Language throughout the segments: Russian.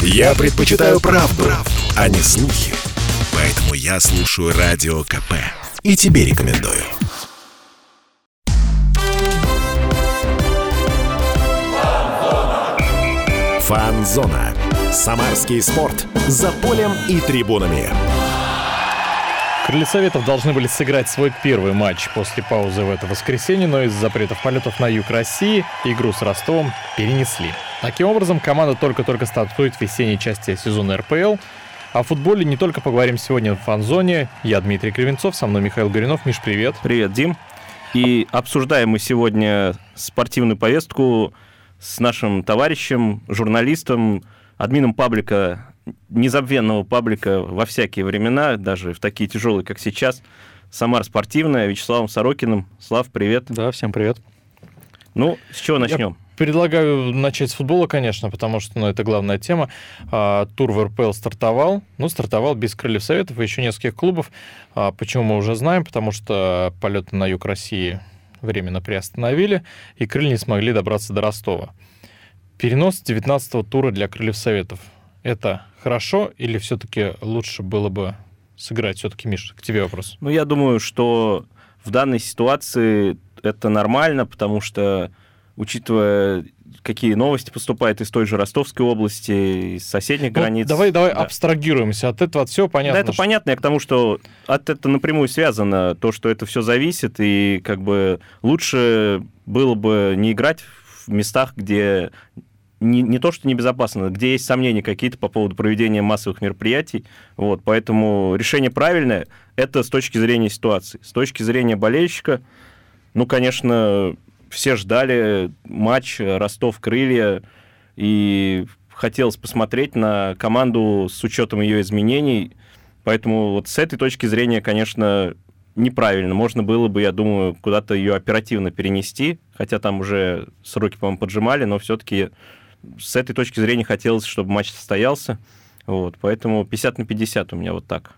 Я предпочитаю правду, правду, а не слухи. Поэтому я слушаю Радио КП. И тебе рекомендую. Фанзона. Самарский спорт. За полем и трибунами. Крылья Советов должны были сыграть свой первый матч после паузы в это воскресенье, но из-за запретов полетов на юг России игру с Ростовом перенесли. Таким образом, команда только-только стартует в весенней части сезона РПЛ. О футболе не только поговорим сегодня в фан-зоне. Я Дмитрий Кривенцов, со мной Михаил Горинов. Миш, привет. Привет, Дим. И обсуждаем мы сегодня спортивную повестку с нашим товарищем, журналистом, админом паблика незабвенного паблика во всякие времена, даже в такие тяжелые, как сейчас. Самар спортивная, Вячеславом Сорокиным. Слав, привет. Да, всем привет. Ну, с чего начнем? Предлагаю начать с футбола, конечно, потому что ну, это главная тема. А, тур в РПЛ стартовал. Ну, стартовал без крыльев советов и еще нескольких клубов. А, почему мы уже знаем? Потому что полеты на юг России временно приостановили, и крылья не смогли добраться до Ростова. Перенос 19-го тура для крыльев советов. Это хорошо или все-таки лучше было бы сыграть? Все-таки, Миш, к тебе вопрос. Ну, я думаю, что в данной ситуации это нормально, потому что, учитывая какие новости поступают из той же Ростовской области, из соседних ну, границ. Давай, давай да. абстрагируемся от этого, от всего понятно. Да, это что... понятно, я к тому, что от этого напрямую связано то, что это все зависит, и как бы лучше было бы не играть в местах, где не, не то, что небезопасно, где есть сомнения какие-то по поводу проведения массовых мероприятий. Вот, поэтому решение правильное. Это с точки зрения ситуации. С точки зрения болельщика, ну, конечно, все ждали матч Ростов-Крылья, и хотелось посмотреть на команду с учетом ее изменений. Поэтому вот с этой точки зрения, конечно, неправильно. Можно было бы, я думаю, куда-то ее оперативно перенести, хотя там уже сроки, по-моему, поджимали, но все-таки с этой точки зрения хотелось, чтобы матч состоялся. Вот, поэтому 50 на 50 у меня вот так.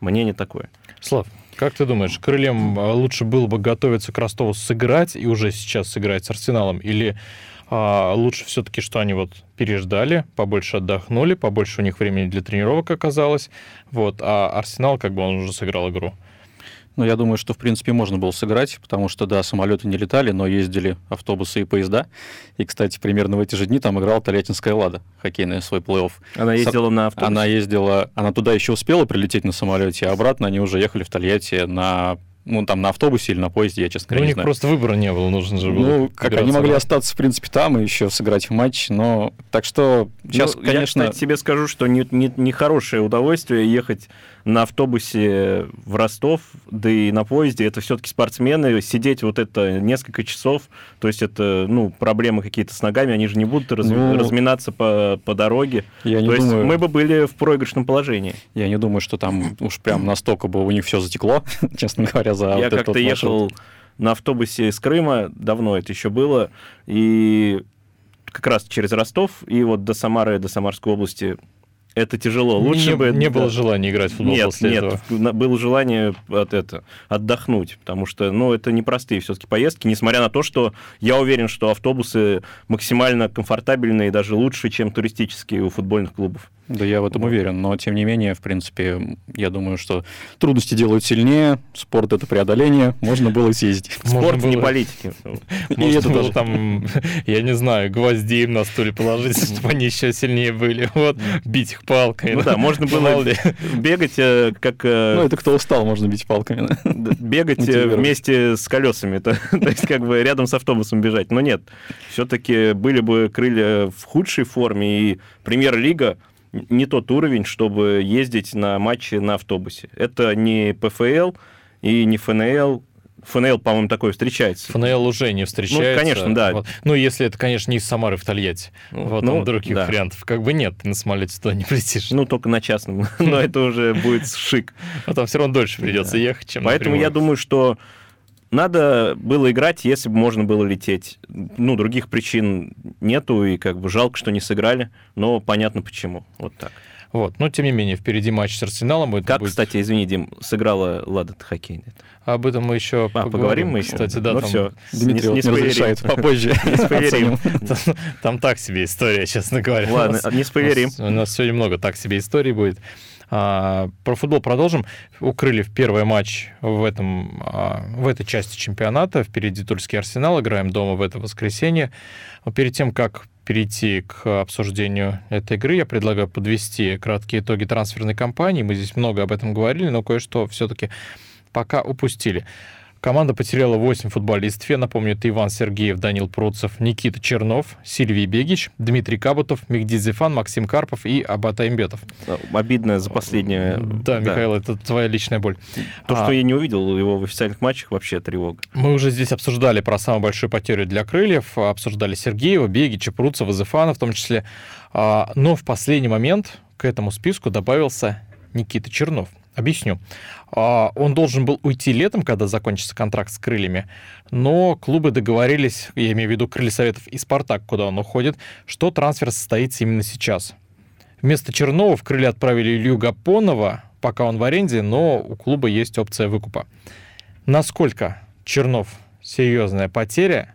Мнение такое. Слав, как ты думаешь, крыльям а, лучше было бы готовиться к Ростову сыграть и уже сейчас сыграть с Арсеналом? Или а, лучше все-таки, что они вот переждали, побольше отдохнули, побольше у них времени для тренировок оказалось, вот, а Арсенал, как бы он уже сыграл игру? Ну, я думаю, что, в принципе, можно было сыграть, потому что, да, самолеты не летали, но ездили автобусы и поезда. И, кстати, примерно в эти же дни там играла Тольяттинская «Лада», хоккейная свой плей-офф. Она ездила на автобусе? Она ездила, она туда еще успела прилететь на самолете, а обратно они уже ехали в Тольятти на ну, там, на автобусе или на поезде, я, честно говоря, ну, У них знаю. просто выбора не было, нужно же было. Ну, как они могли остаться, в принципе, там и еще сыграть в матч, но... Так что сейчас, ну, конечно... Я, кстати, тебе скажу, что не, не, не хорошее удовольствие ехать на автобусе в Ростов, да и на поезде, это все-таки спортсмены, сидеть вот это несколько часов, то есть это, ну, проблемы какие-то с ногами, они же не будут раз, ну, разминаться по, по дороге. Я то не есть думаю... мы бы были в проигрышном положении. Я не думаю, что там уж прям настолько бы у них все затекло, честно говоря, за Я вот как-то ехал на автобусе из Крыма, давно это еще было, и как раз через Ростов, и вот до Самары, до Самарской области это тяжело. Лучше не, бы не было желания играть в футбол нет, после нет, этого. было желание от это отдохнуть, потому что, ну, это непростые все-таки поездки, несмотря на то, что я уверен, что автобусы максимально комфортабельные и даже лучше, чем туристические у футбольных клубов. Да, я в этом уверен, но тем не менее, в принципе, я думаю, что трудности делают сильнее, спорт это преодоление, можно было съездить. Спорт не политики. Может было там, я не знаю, гвозди им на стуле положить, чтобы они еще сильнее были, вот, бить их палкой. Ну да, можно было бегать э, как... Э, ну это кто устал, можно бить палками. Бегать э, вместе с колесами, то есть как бы рядом с автобусом бежать. Но нет, все-таки были бы крылья в худшей форме, и премьер-лига не тот уровень, чтобы ездить на матчи на автобусе. Это не ПФЛ и не ФНЛ, ФНЛ, по-моему, такое встречается. ФНЛ уже не встречается. Ну, конечно, да. Вот. Ну, если это, конечно, не из Самары в Тольятти. Ну, вот ну, там других да. вариантов как бы нет. Ты на самолете туда не полетишь. Ну, только на частном. Но это уже будет шик. А там все равно дольше придется ехать, чем Поэтому я думаю, что надо было играть, если бы можно было лететь. Ну, других причин нету, и как бы жалко, что не сыграли, но понятно почему. Вот так. Вот. Но, тем не менее, впереди матч с Арсеналом. Это Как, будет- кстати, извини, Дим, сыграла Лада хоккейная? Об этом мы еще А, поговорим мы еще? Кстати, да, ну там, все. Дмитрий вот не разрешает попозже. там, там так себе история, честно говоря. Ладно, не спойлерим. У нас, сегодня много так себе историй будет. А, про футбол продолжим. У Крыльев первый матч в, этом, а, в этой части чемпионата. Впереди Тульский Арсенал. Играем дома в это воскресенье. Но перед тем, как перейти к обсуждению этой игры, я предлагаю подвести краткие итоги трансферной кампании. Мы здесь много об этом говорили, но кое-что все-таки пока упустили. Команда потеряла 8 футболистов. Я напомню, это Иван Сергеев, Данил Пруцев, Никита Чернов, Сильвий Бегич, Дмитрий Кабутов, Мигди Зефан, Максим Карпов и Абата Имбетов. Обидно за последнее. Да, Михаил, это твоя личная боль. То, А, что я не увидел его в официальных матчах, вообще тревога. Мы уже здесь обсуждали про самую большую потерю для крыльев, обсуждали Сергеева, Бегича, Пруцева, Зефана в том числе. А, Но в последний момент к этому списку добавился Никита Чернов. Объясню. А, Он должен был уйти летом, когда закончится контракт с крыльями, но клубы договорились, я имею в виду Крылья Советов и Спартак, куда он уходит, что трансфер состоится именно сейчас. Вместо Чернова в крылья отправили Илью Гапонова, пока он в аренде, но у клуба есть опция выкупа. Насколько Чернов серьезная потеря,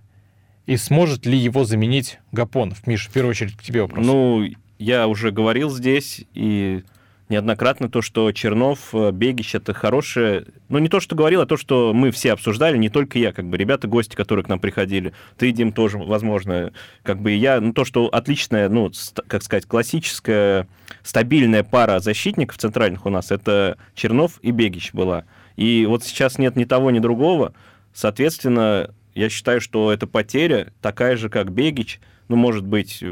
и сможет ли его заменить Гапонов? Миш, в первую очередь к тебе вопрос. Ну, я уже говорил здесь и неоднократно то, что Чернов, э, Бегич это хорошее... Ну, не то, что говорил, а то, что мы все обсуждали, не только я, как бы ребята, гости, которые к нам приходили. Ты, Дим, тоже, возможно, как бы и я. Ну, то, что отличная, ну, как сказать, классическая, стабильная пара защитников центральных у нас, это Чернов и Бегич была. И вот сейчас нет ни того, ни другого. Соответственно, я считаю, что эта потеря такая же, как Бегич, ну, может быть,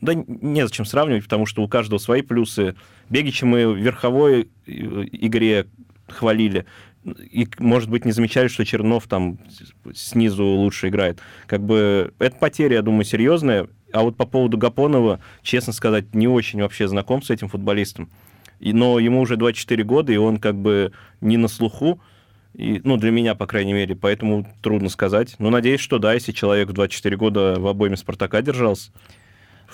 да незачем сравнивать, потому что у каждого свои плюсы. Бегича мы в верховой э, игре хвалили, и, может быть, не замечали, что Чернов там снизу лучше играет. Как бы это потеря, я думаю, серьезная. А вот по поводу Гапонова, честно сказать, не очень вообще знаком с этим футболистом. И, но ему уже 24 года, и он как бы не на слуху. И, ну, для меня, по крайней мере, поэтому трудно сказать. Но надеюсь, что да, если человек в 24 года в обойме Спартака держался,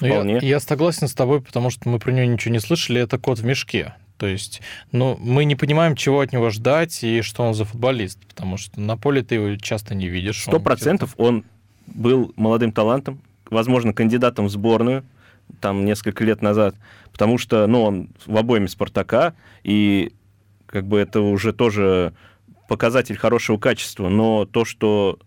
Ну, я- вполне. Я, согласен с тобой, потому что мы про него ничего не слышали, это кот в мешке. То есть, ну, мы не понимаем, чего от него ждать и что он за футболист, потому что на поле ты его часто не видишь. Сто процентов он был молодым талантом, возможно, кандидатом в сборную, там, несколько лет назад, потому что, ну, он в обойме Спартака, и как бы это уже тоже показатель хорошего качества, но то, что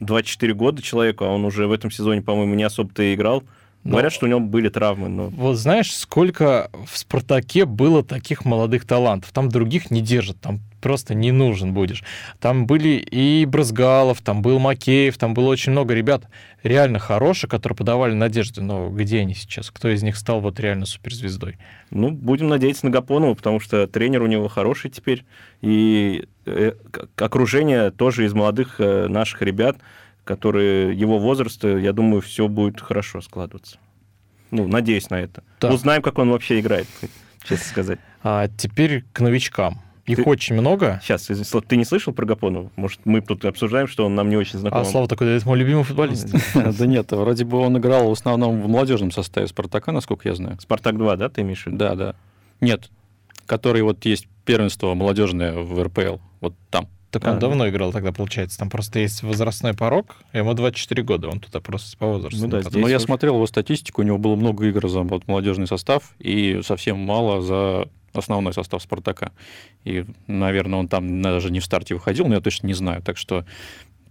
24 года человеку, а он уже в этом сезоне, по-моему, не особо-то и играл, Но- говорят, что у него были травмы, но... Вот знаешь, сколько в «Спартаке» было таких молодых талантов. Там других не держат, там просто не нужен будешь. Там были и Брызгалов, там был Макеев, там было очень много ребят реально хороших, которые подавали надежды. Но где они сейчас? Кто из них стал вот реально суперзвездой? Ну, будем надеяться на Гапонова, потому что тренер у него хороший теперь, и э, окружение тоже из молодых э, наших ребят, которые его возраста, я думаю, все будет хорошо складываться. Ну, надеюсь на это. Да. Узнаем, как он вообще играет, честно сказать. А теперь к новичкам. Их Ты- очень много. Сейчас, ты не слышал про Гапонова? Может, мы тут обсуждаем, что он нам не очень знаком. А Слава такой, это мой любимый футболист. Да нет, вроде бы он играл в основном в молодежном составе Спартака, насколько я знаю. Спартак-2, да, ты имеешь в виду? Да, да. Нет, который вот есть первенство молодежное в РПЛ, вот там. Так он А. давно играл тогда, получается. Там просто есть возрастной порог. Ему 24 года, он туда просто по возрасту. Ну да, не здесь подходит. Но я смотрел его статистику, у него было много игр за вот, молодежный состав и совсем мало за основной состав Спартака. И, наверное, он там даже не в старте выходил, но я точно не знаю. Так что,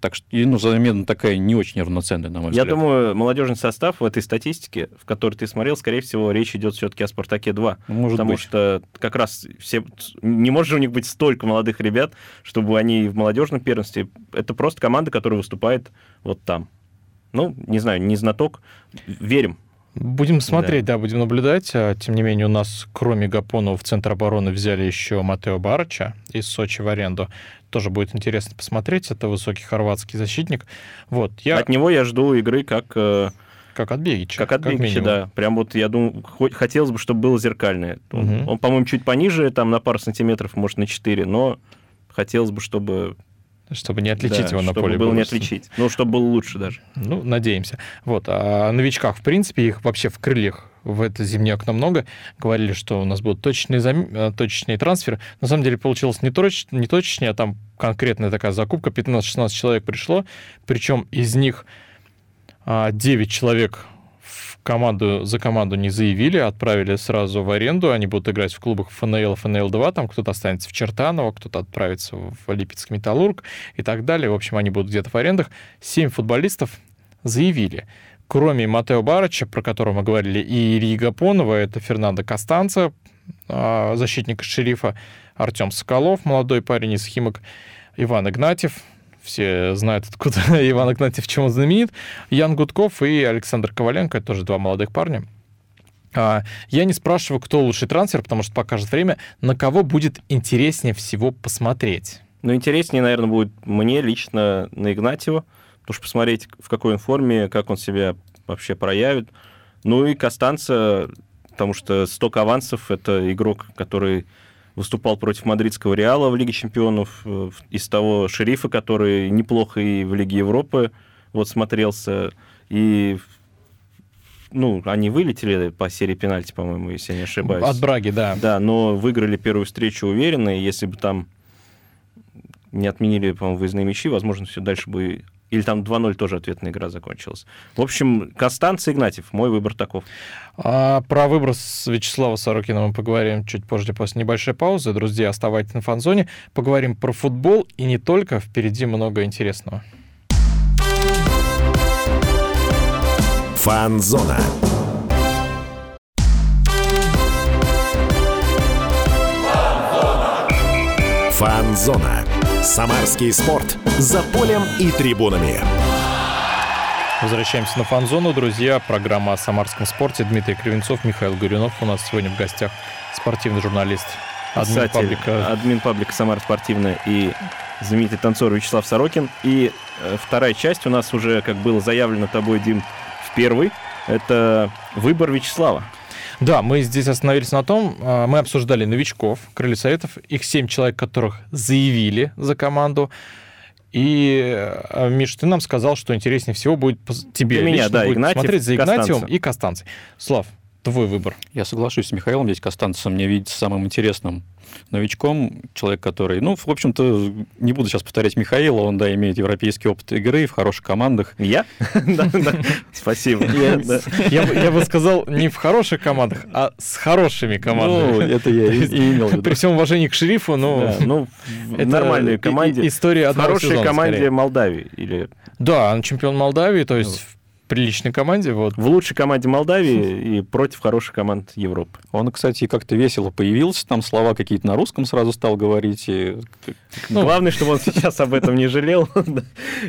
так что ну, замена такая не очень равноценная, на мой Я взгляд. думаю, молодежный состав в этой статистике, в которой ты смотрел, скорее всего, речь идет все-таки о Спартаке-2. Ну, Может потому быть. что как раз все... Не может же у них быть столько молодых ребят, чтобы они в молодежном первенстве... Это просто команда, которая выступает вот там. Ну, не знаю, не знаток. Верим. Будем смотреть, да. будем наблюдать. А, Тем не менее, у нас, кроме Гапонова, в центр обороны взяли еще Матео Барыча из Сочи в аренду. Тоже будет интересно посмотреть. Это высокий хорватский защитник. Вот, я От него я жду игры как, э, как от Бегича. как от Бигича, минимум. да. Прям вот я думаю, хоть- хотелось бы, чтобы было зеркальное. Он, Мгм. он, по-моему, чуть пониже, там на пару сантиметров, может, на 4, но хотелось бы, чтобы... Чтобы не отличить да, его на чтобы поле. было не отличить. Ну, чтобы было лучше даже. Ну, надеемся. Вот. А о новичках, в принципе, их вообще в крыльях в это зимнее окно много. Говорили, что у нас будут точечные, зам... Э, точечные трансферы. На самом деле получилось не, точ... не точечнее, а там конкретная такая закупка. 15-16 человек пришло, причем из них 9 а, человек команду, за команду не заявили, отправили сразу в аренду. Они будут играть в клубах ФНЛ, ФНЛ-2. Там кто-то останется в Чертаново, кто-то отправится в Липецкий Металлург и так далее. В общем, они будут где-то в арендах. Семь футболистов заявили. Кроме Матео Барыча, про которого мы говорили, и Ильи Гапонова, это Фернандо Костанца, а, защитник шерифа, Артем Соколов, молодой парень из Химок, Иван Игнатьев, все знают, откуда Иван Игнатьев, чем он знаменит, Ян Гудков и Александр Коваленко, тоже два молодых парня. А, я не спрашиваю, кто лучший трансфер, потому что покажет время, на кого будет интереснее всего посмотреть. Ну, интереснее, наверное, будет мне лично на Игнатьева, потому что посмотреть, в какой он форме, как он себя вообще проявит. Ну и Костанца, потому что сток авансов — это игрок, который выступал против мадридского Реала в Лиге чемпионов, э, из того шерифа, который неплохо и в Лиге Европы вот смотрелся, и ну, они вылетели по серии пенальти, по-моему, если я не ошибаюсь. От Браги, да. Да, но выиграли первую встречу уверенно, и если бы там не отменили, по-моему, выездные мячи, возможно, все дальше бы или там 2-0 тоже ответная игра закончилась. В общем, Костанц Игнатьев. Мой выбор таков. А про выбор с Вячеслава Сорокина мы поговорим чуть позже, после небольшой паузы. Друзья, оставайтесь на фанзоне. Поговорим про футбол и не только. Впереди много интересного. Фанзона. Фанзона. Самарский спорт. За полем и трибунами. Возвращаемся на фан-зону, друзья. Программа о самарском спорте. Дмитрий Кривенцов, Михаил Горюнов. У нас сегодня в гостях спортивный журналист. Админ Кстати, паблика. Админ паблика «Самара спортивная» и знаменитый танцор Вячеслав Сорокин. И э, вторая часть у нас уже, как было заявлено тобой, Дим, в первый. Это выбор Вячеслава. Да, мы здесь остановились на том, а, мы обсуждали новичков, крылья советов, их семь человек, которых заявили за команду. И, а, Миш, ты нам сказал, что интереснее всего будет тебе Для меня, да, будет Игнатьев, смотреть за Игнатьевым Костанцев. и Костанцей. Слав, твой выбор. Я соглашусь с Михаилом, здесь Костанцев мне видится самым интересным новичком, человек, который, ну, в общем-то, не буду сейчас повторять Михаила, он, да, имеет европейский опыт игры в хороших командах. Я? Спасибо. Я бы сказал, не в хороших командах, а с хорошими командами. Ну, это я и имел в виду. При всем уважении к шерифу, но... Ну, в нормальной команде. История одного Хорошей команде Молдавии. или Да, он чемпион Молдавии, то есть приличной команде. Вот. В лучшей команде Молдавии и против хороших команд Европы. Он, кстати, как-то весело появился, там слова какие-то на русском сразу стал говорить. И... Ну, Главное, чтобы он сейчас об этом не жалел.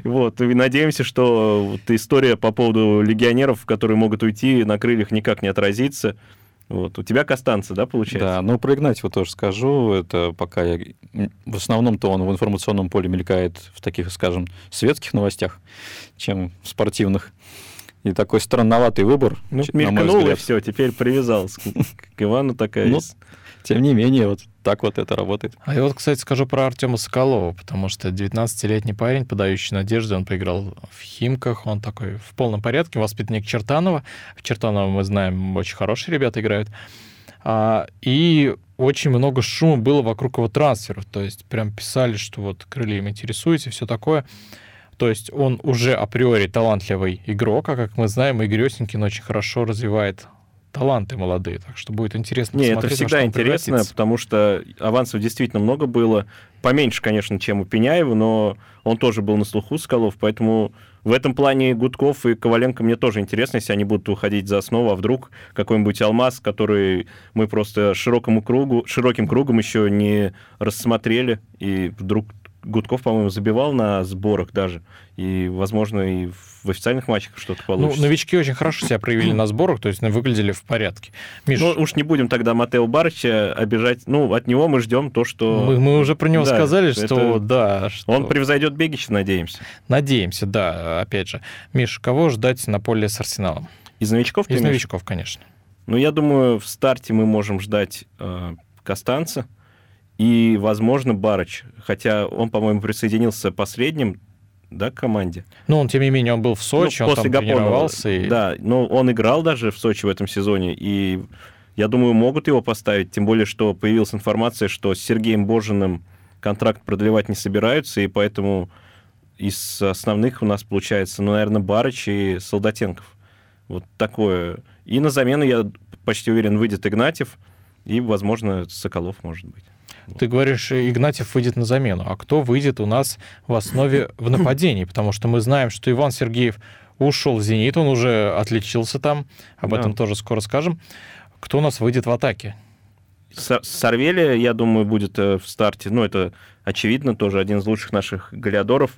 Вот. И надеемся, что вот история по поводу легионеров, которые могут уйти на крыльях, никак не отразится. Вот. У тебя Костанца, да, получается? Да, ну про Игнатьева тоже скажу. Это пока я... В основном-то он в информационном поле мелькает в таких, скажем, светских новостях, чем в спортивных. И такой странноватый выбор, ну, на мой взгляд. и все, теперь привязался к Ивану такая. Ну, тем не менее, вот так вот это работает. А я вот, кстати, скажу про Артема Соколова, потому что 19-летний парень, подающий надежды, он поиграл в Химках, он такой в полном порядке, воспитанник Чертанова. В Чертаново, мы знаем, очень хорошие ребята играют. А, и очень много шума было вокруг его трансферов, то есть прям писали, что вот крылья интересуете, все такое. То есть он уже априори талантливый игрок, а как мы знаем, Игорь Осенькин очень хорошо развивает таланты молодые, так что будет интересно Не, это всегда интересно, потому что авансов действительно много было. Поменьше, конечно, чем у Пеняева, но он тоже был на слуху Скалов, поэтому в этом плане Гудков и Коваленко мне тоже интересно, если они будут уходить за основу, а вдруг какой-нибудь алмаз, который мы просто широкому кругу, широким кругом еще не рассмотрели, и вдруг Гудков, по-моему, забивал на сборах даже. И, возможно, и в официальных матчах что-то ну, получится. Ну, новички очень хорошо себя проявили на сборах, то есть выглядели в порядке. Миш... Ну, уж не будем тогда Матео Барыча обижать. Ну, от него мы ждем то, что... Мы, мы уже про него да, сказали, что это... да. Что... Он превзойдет Бегича, надеемся. Надеемся, да, опять же. Миш, кого ждать на поле с Арсеналом? Из новичков? Из новичков, конечно. Ну, я думаю, в старте мы можем ждать э, Костанца и, возможно, Барыч. Хотя он, по-моему, присоединился последним да, к команде. Ну, он, тем не менее, он был в Сочи, Ну, он там Гапонова, тренировался. И... Да, но он играл даже в Сочи в этом сезоне, и я думаю, могут его поставить, тем более, что появилась информация, что с Сергеем Божиным контракт продлевать не собираются, и поэтому из основных у нас получается, ну, наверное, Барыч и Солдатенков. Вот такое. И на замену, я почти уверен, выйдет Игнатьев, и, возможно, Соколов, может быть. Ты говоришь, Игнатьев выйдет на замену. А кто выйдет у нас в основе в нападении? Потому что мы знаем, что Иван Сергеев ушел в «Зенит», он уже отличился там. Об Да. этом тоже скоро скажем. Кто у нас выйдет в атаке? Сарвелия, я думаю, будет э, в старте. Ну, это очевидно, тоже один из лучших наших голеадоров.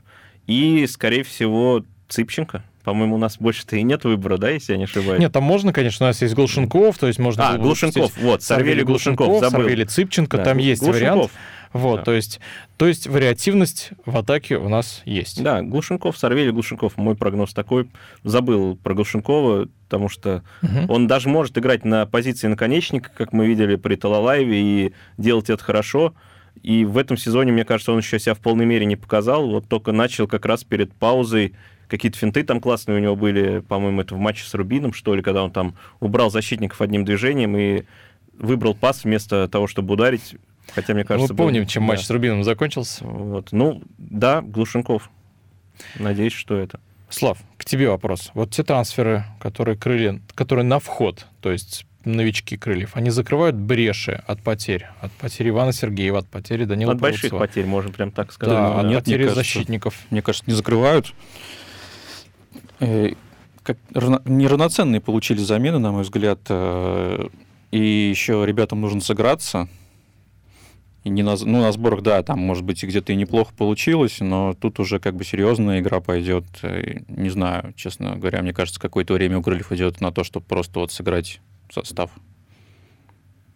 И, скорее всего, Цыпченко. По-моему, у нас больше-то и нет выбора, да, если я не ошибаюсь? Нет, там можно, конечно, у нас есть Глушенков, то есть можно... А, Глушенков, вот, Сарвелий Глушенков, забыл. Сарвелий Цыпченко, Да, там есть Глушенков. вариант. Вот, Да. то есть, то есть вариативность в атаке у нас есть. Да, Глушенков, Сарвелий Глушенков. Мой прогноз такой. Забыл про Глушенкова, потому что Мгм. он даже может играть на позиции наконечника, как мы видели при Талалаеве, и делать это хорошо. И в этом сезоне, мне кажется, он еще себя в полной мере не показал. Вот только начал как раз перед паузой какие-то финты там классные у него были, по-моему, это в матче с Рубином, что ли, когда он там убрал защитников одним движением и выбрал пас вместо того, чтобы ударить. Хотя, мне кажется... Мы помним, был- чем да. матч с Рубином закончился. Вот. Ну, да, Глушенков. Надеюсь, что это. Слав, к тебе вопрос. Вот те трансферы, которые крылья, которые на вход, то есть новички крыльев, они закрывают бреши от потерь. От потери Ивана Сергеева, от потери Данила От больших Пруцева. потерь, можем прям так сказать. Да, Ну, от нет, мне потери кажется. защитников. мне кажется, не закрывают. Э, Как равно- неравноценные получили замены, на мой взгляд. э, И еще ребятам нужно сыграться. И не на, ну, на сборах, да, там, может быть, где-то и неплохо получилось, но тут уже как бы серьезная игра пойдет. Э, Не знаю, честно говоря, мне кажется, какое-то время у Крыльев идет на то, чтобы просто вот сыграть состав.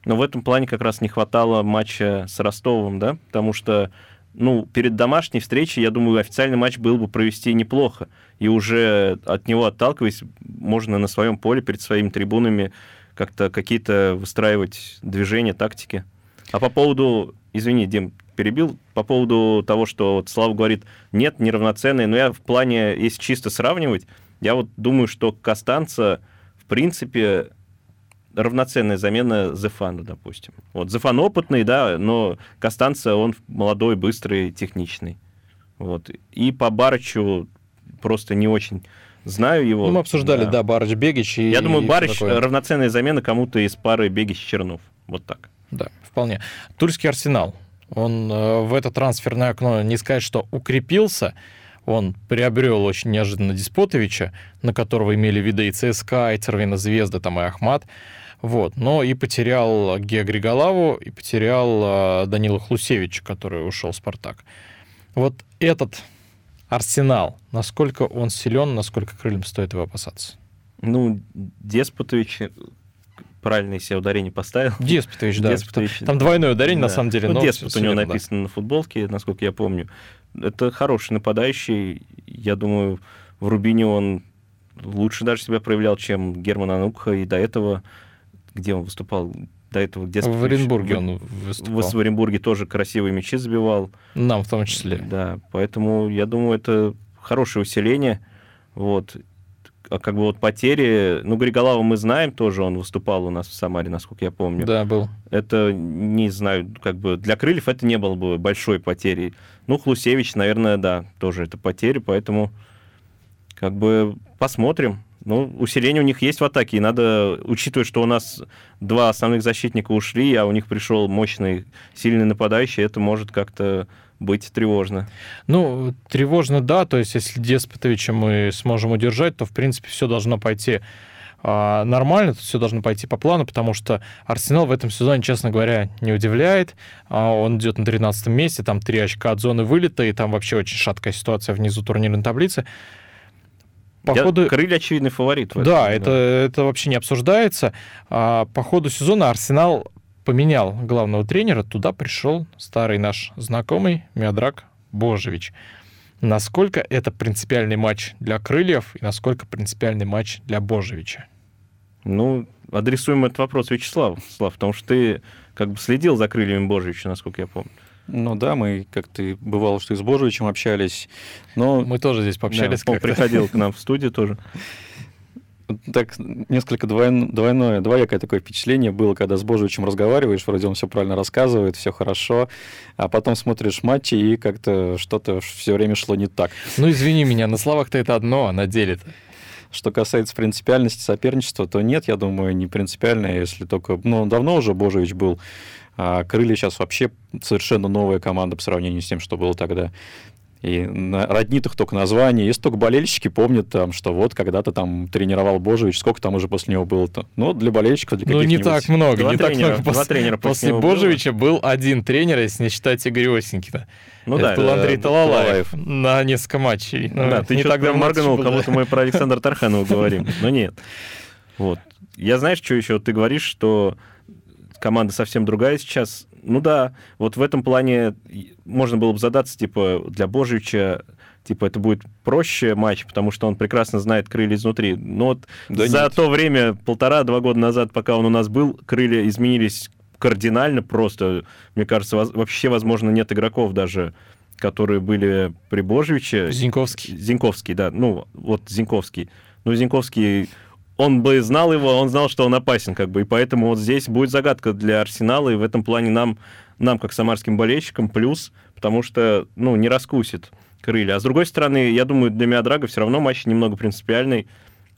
Но в этом плане как раз не хватало матча с Ростовом, да, потому что, ну, перед домашней встречей, я думаю, официальный матч был бы провести неплохо. И уже от него отталкиваясь, можно на своем поле перед своими трибунами как-то какие-то выстраивать движения, тактики. А по поводу, извини, Дим, перебил, по поводу того, что вот Слава говорит, нет, неравноценные, но я в плане, если чисто сравнивать, я вот думаю, что Костанца, в принципе, равноценная замена Зефану, допустим. Вот Зефан опытный, да, но Костанца, он молодой, быстрый, техничный. Вот. И по Барычу просто не очень знаю его. Ну, мы обсуждали, да, Барыч Бегич. И, Я думаю, и Барыч такое. равноценная замена кому-то из пары Бегич-Чернов. Вот так. Да, вполне. Тульский арсенал. Он э, в это трансферное окно не сказать, что укрепился. Он приобрел очень неожиданно Диспотовича, на которого имели виды и ЦСКА, и Цервина Звезда, там и Ахмат. Вот. Но и потерял Гео Григолаву, и потерял э, Данила Хлусевича, который ушел в «Спартак». Вот этот арсенал, насколько он силен, насколько крыльям стоит его опасаться? Ну, Деспотович э, правильное себе ударение поставил. Деспотович, да. Деспотович. Там двойное ударение, на Да. самом деле. Ну, но Деспот у него верно, да. написано на футболке, насколько я помню. Это хороший нападающий. Я думаю, в Рубине он лучше даже себя проявлял, чем Герман Анукха. И до этого, где он выступал? До этого где В Оренбурге он выступал. В Оренбурге тоже красивые мячи забивал. Нам в том числе. Да, поэтому я думаю, это хорошее усиление. Вот. А как бы вот потери... Ну, Григолава мы знаем тоже, он выступал у нас в Самаре, насколько я помню. Да, был. Это, не знаю, как бы для крыльев это не было бы большой потерей. Ну, Хлусевич, наверное, да, тоже это потери, поэтому как бы посмотрим. Ну, усиление у них есть в атаке, и надо, учитывая, что у нас два основных защитника ушли, а у них пришел мощный, сильный нападающий, это может как-то быть тревожно. Ну, тревожно, да. То есть, если Деспотовича мы сможем удержать, то, в принципе, все должно пойти а, нормально, все должно пойти по плану, потому что Арсенал в этом сезоне, честно говоря, не удивляет. А, он идет на 13 месте, там три очка от зоны вылета, и там вообще очень шаткая ситуация внизу турнирной таблицы. По Я- ходу... Крылья очевидный фаворит. в этом, Да, это, это вообще не обсуждается. А, по ходу сезона Арсенал поменял главного тренера, туда пришел старый наш знакомый Миодрак Божевич. Насколько это принципиальный матч для крыльев и насколько принципиальный матч для Божевича? Ну, адресуем этот вопрос Вячеславу, Слав, потому что ты как бы следил за крыльями Божьевича, насколько я помню. Ну да, мы как-то бывало, что и с Божевичем общались, но Мы тоже здесь пообщались Да, он приходил к нам в студию тоже. так несколько двойн- двойное, двоякое такое впечатление было, когда с Божевичем разговариваешь, вроде он все правильно рассказывает, все хорошо, а потом смотришь матчи, и как-то что-то все время шло не так. Ну, извини меня, на словах-то это одно, а на деле-то. Что касается принципиальности соперничества, то нет, я думаю, не принципиально, если только... Ну, давно уже Божевич был, а Крылья сейчас вообще совершенно новая команда по сравнению с тем, что было тогда. И на- роднит их только название. Если только болельщики помнят, там, что вот когда-то там тренировал Божевич, сколько там уже после него было-то? Ну, для болельщиков, для Ну, не так много, Два не так тренера, много. два После, тренера после после него было. Божевича был один тренер, если не считать Игоря Осенькина. Ну это да, был Андрей Талалаев Талалаев. на несколько матчей. Ну, да, ты не так давно моргнул, как будто мы про Александра Тарханова говорим. Но нет. Вот. Я знаешь, что еще? Ты говоришь, что команда совсем другая сейчас. Ну да, вот в этом плане можно было бы задаться, типа, для Божевича, типа, это будет проще матч, потому что он прекрасно знает крылья изнутри. Но вот Да за нет. то время, полтора-два года назад, пока он у нас был, крылья изменились кардинально просто. Мне кажется, вообще, возможно, нет игроков даже, которые были при Божевиче. Зиньковский. Зиньковский, да. Ну, вот Зиньковский. Ну, Зиньковский, он бы знал его, он знал, что он опасен, как бы, и поэтому вот здесь будет загадка для Арсенала, и в этом плане нам, нам как самарским болельщикам, плюс, потому что, ну, не раскусит крылья. А с другой стороны, я думаю, для Миодрага все равно матч немного принципиальный.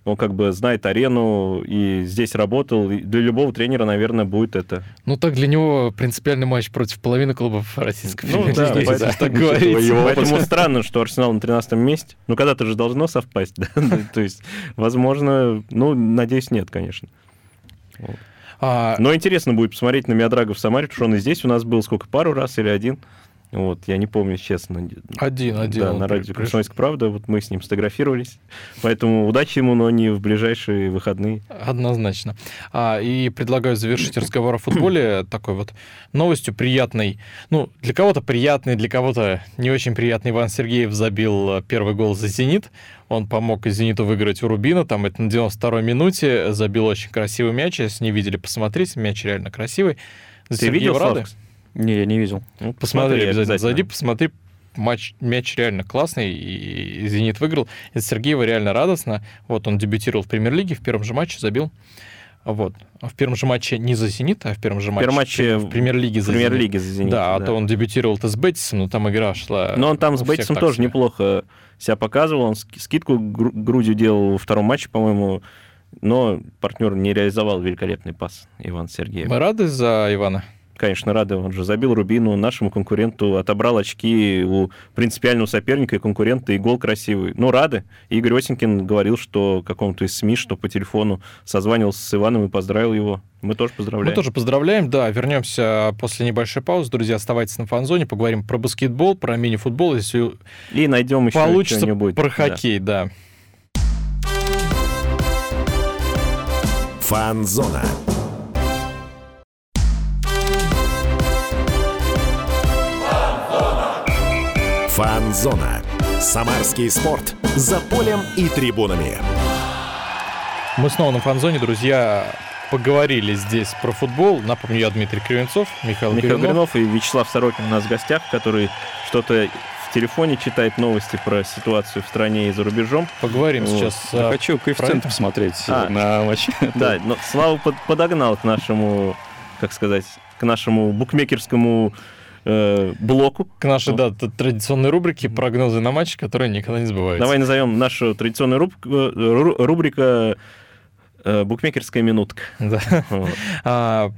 Он как бы знает арену и здесь работал. И для любого тренера, наверное, будет это. Ну, так для него принципиальный матч против половины клубов российской Ну, да, если поэтому- так говорить. его опыт. Поэтому странно, что Арсенал на 13 месте. Ну, когда-то же должно совпасть, да? То есть, возможно, ну, надеюсь, нет, конечно. А, Но интересно будет посмотреть на Миодрага в Самаре, потому что он и здесь у нас был сколько, пару раз или один? Вот, я не помню, честно. один, один. Да, на радио. «Комсомольская правда», вот мы с ним сфотографировались. Поэтому удачи ему, но не в ближайшие выходные. Однозначно. А, и предлагаю завершить разговор о футболе такой вот новостью приятной. Ну, для кого-то приятный, для кого-то не очень приятный. Иван Сергеев забил э, первый гол за «Зенит». Он помог «Зениту» выиграть у Рубина. Там это на 92-й минуте. Забил очень красивый мяч. Если не видели, посмотрите. Мяч реально красивый. За Ты Сергеева видел, рады? Славкс? Не, я не видел. Ну, Посмотри, обязательно. Зайди, посмотри. Матч, мяч реально классный, и «Зенит» выиграл. Из Сергеева реально радостно. Вот он дебютировал в премьер-лиге, в первом же матче забил. Вот. А в первом же матче не за «Зенит», а в первом же матче, первом матче в премьер-лиге за «Зенит». Премьер-лиги за «Зенит». Да, а то он дебютировал-то с Бетисом, но там игра шла... Но он там с так тоже себе. неплохо себя показывал. Он ски- скидку гру- грудью делал во втором матче, по-моему. Но партнер не реализовал великолепный пас Иван Сергеев. Мы рады за Ивана. Конечно, рады. Он же забил Рубину, нашему конкуренту, отобрал очки у принципиального соперника и конкурента, и гол красивый. Ну, рады. Игорь Осенькин говорил, что какому-то из СМИ, что по телефону созванивался с Иваном и поздравил его. Мы тоже поздравляем. Мы тоже поздравляем, да, вернемся после небольшой паузы. Друзья, оставайтесь на фанзоне, поговорим про баскетбол, про мини-футбол, если И найдем еще получится, что-нибудь. про Да. хоккей, да. Фанзона. Фанзона. Самарский спорт. За полем и трибунами. Мы снова на фанзоне, друзья, поговорили здесь про футбол. Напомню, я Дмитрий Кривенцов, Михаил, Михаил. Горюнов и Вячеслав Сорокин у нас в гостях, который что-то в телефоне читает новости про ситуацию в стране и за рубежом. Поговорим Вот. сейчас. Я а, хочу коэффициент посмотреть А. на матч. Да, но Слава под- подогнал к нашему, как сказать, к нашему букмекерскому э, блоку. К нашей, да, традиционной рубрике прогнозы на матч, которые никогда не сбываются. Давай назовем нашу традиционную руб- э, ру- рубрика э, «Букмекерская минутка». Да. Вот. А,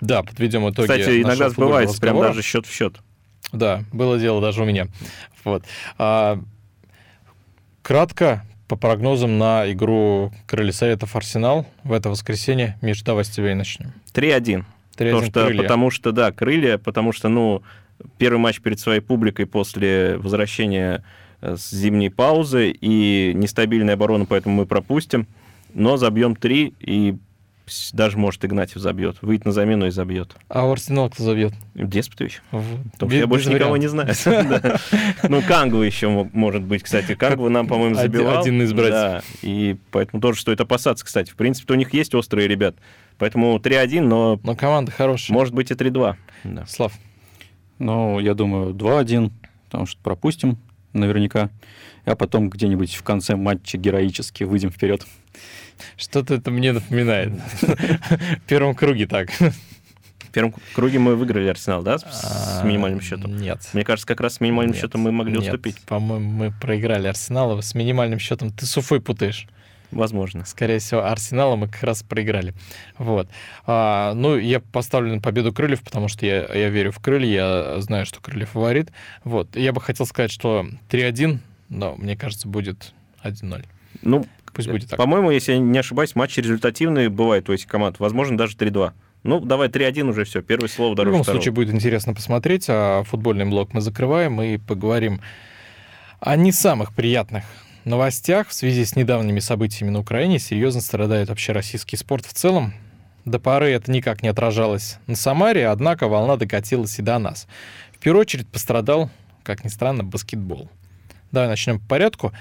да, подведем итоги. Кстати, иногда сбывается прям даже счет в счет. Да, было дело даже у меня. Вот. А, кратко по прогнозам на игру Крылья Советов Арсенал в это воскресенье. Миш, давай с тебя и начнем. 3-1. 3-1 Потому что, Крылья. потому что, да, крылья, потому что, ну, первый матч перед своей публикой после возвращения э, с зимней паузы и нестабильная оборона, поэтому мы пропустим. Но забьем 3 и даже, может, Игнатьев забьет. Выйдет на замену и забьет. А у Арсенала кто забьет? Деспотович. Потому Без- что я больше никого не знаю. Ну, Кангу еще мо- может быть, кстати. Кангу нам, по-моему, забивал. один из братьев. Да, и поэтому тоже стоит опасаться, кстати. В принципе, у них есть острые ребят. Поэтому 3-1, но Но команда хорошая. может быть и 3-2. Да. Слав, Ну, я думаю, 2-1, потому что пропустим наверняка. А потом где-нибудь в конце матча героически выйдем вперед. Что-то это мне напоминает. В первом круге так. В первом круге мы выиграли Арсенал, да, с, с А, минимальным счетом? Нет. Мне кажется, как раз с минимальным Нет, счетом мы могли нет. уступить. По-моему, мы проиграли Арсеналу с минимальным счетом. Ты с Уфой путаешь. Возможно. Скорее всего, Арсенала мы как раз проиграли. Вот. А, ну, я поставлю на победу Крыльев, потому что я, я верю в Крылья, я знаю, что Крыльев фаворит. Вот. Я бы хотел сказать, что 3-1, но мне кажется, будет 1-0. Ну, Пусть будет так. по-моему, если я не ошибаюсь, матчи результативные бывают у этих команд. Возможно, даже 3-2. Ну, давай 3-1 уже все. Первое слово В дороже любом второго. случае будет интересно посмотреть, а футбольный блок мы закрываем и поговорим о не самых приятных новостях в связи с недавними событиями на Украине. Серьезно страдает вообще российский спорт в целом. До поры это никак не отражалось на Самаре, однако волна докатилась и до нас. В первую очередь пострадал, как ни странно, баскетбол. Давай начнем по порядку.